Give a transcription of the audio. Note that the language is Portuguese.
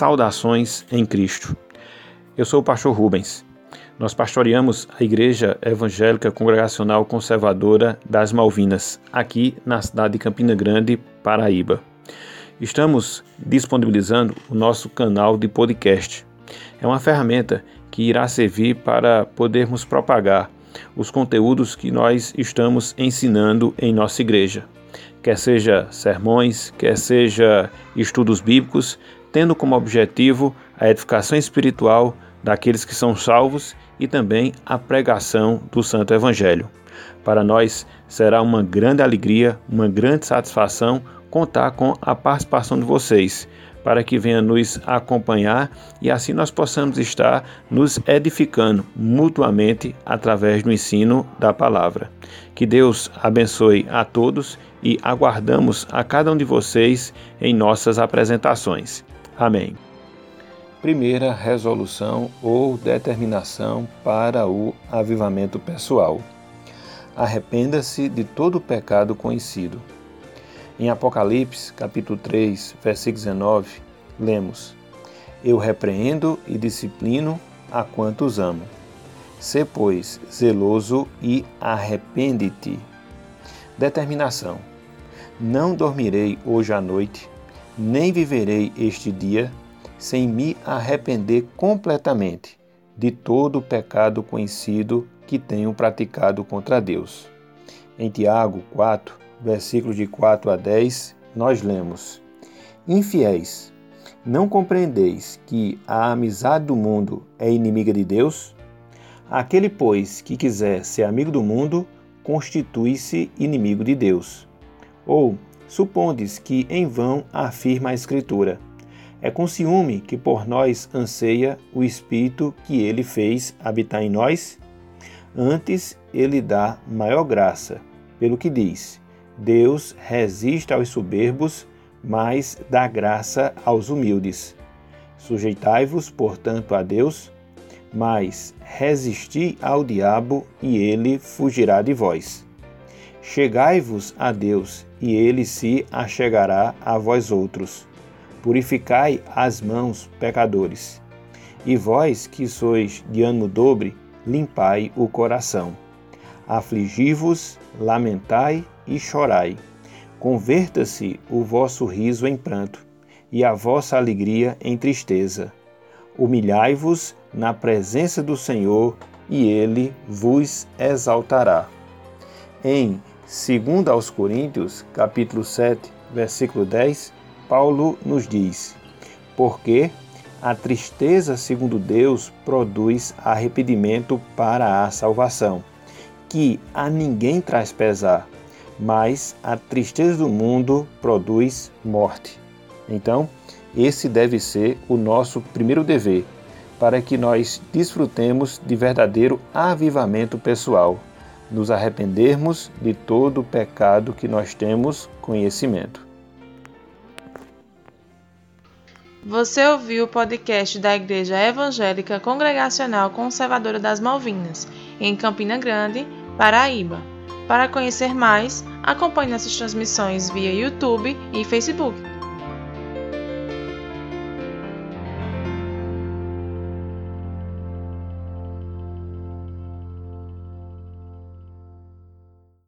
Saudações em Cristo. Eu sou o pastor Rubens. Nós pastoreamos a Igreja Evangélica Congregacional Conservadora das Malvinas, aqui na cidade de Campina Grande, Paraíba. Estamos disponibilizando o nosso canal de podcast. É uma ferramenta que irá servir para podermos propagar os conteúdos que nós estamos ensinando em nossa igreja, quer seja sermões, quer seja estudos bíblicos, tendo como objetivo a edificação espiritual daqueles que são salvos e também a pregação do Santo Evangelho. Para nós será uma grande alegria, uma grande satisfação contar com a participação de vocês para que venha nos acompanhar e assim nós possamos estar nos edificando mutuamente através do ensino da palavra. Que Deus abençoe a todos e aguardamos a cada um de vocês em nossas apresentações. Amém. Primeira resolução ou determinação para o avivamento pessoal. Arrependa-se de todo o pecado conhecido em Apocalipse, capítulo 3, versículo 19, lemos: Eu repreendo e disciplino a quantos amo. Sê, pois, zeloso e arrepende-te. Determinação: Não dormirei hoje à noite, nem viverei este dia sem me arrepender completamente de todo o pecado conhecido que tenho praticado contra Deus. Em Tiago 4, versículos de 4 a 10, nós lemos: Infiéis, não compreendeis que a amizade do mundo é inimiga de Deus? Aquele, pois, que quiser ser amigo do mundo, constitui-se inimigo de Deus. Ou, supondes que em vão afirma a Escritura: É com ciúme que por nós anseia o Espírito que ele fez habitar em nós? Antes, ele dá maior graça, pelo que diz: Deus resiste aos soberbos, mas dá graça aos humildes. Sujeitai-vos, portanto, a Deus, mas resisti ao diabo e ele fugirá de vós. Chegai-vos a Deus e ele se achegará a vós outros. Purificai as mãos, pecadores. E vós que sois de ânimo dobre, limpai o coração. Afligi-vos, lamentai e chorai. Converta-se o vosso riso em pranto e a vossa alegria em tristeza. Humilhai-vos na presença do Senhor e ele vos exaltará. Em 2 aos Coríntios, capítulo 7, versículo 10, Paulo nos diz: Porque a tristeza, segundo Deus, produz arrependimento para a salvação, que a ninguém traz pesar, mas a tristeza do mundo produz morte. Então, esse deve ser o nosso primeiro dever, para que nós desfrutemos de verdadeiro avivamento pessoal, nos arrependermos de todo o pecado que nós temos conhecimento. Você ouviu o podcast da Igreja Evangélica Congregacional Conservadora das Malvinas, em Campina Grande, Paraíba. Para conhecer mais, acompanhe nossas transmissões via YouTube e Facebook.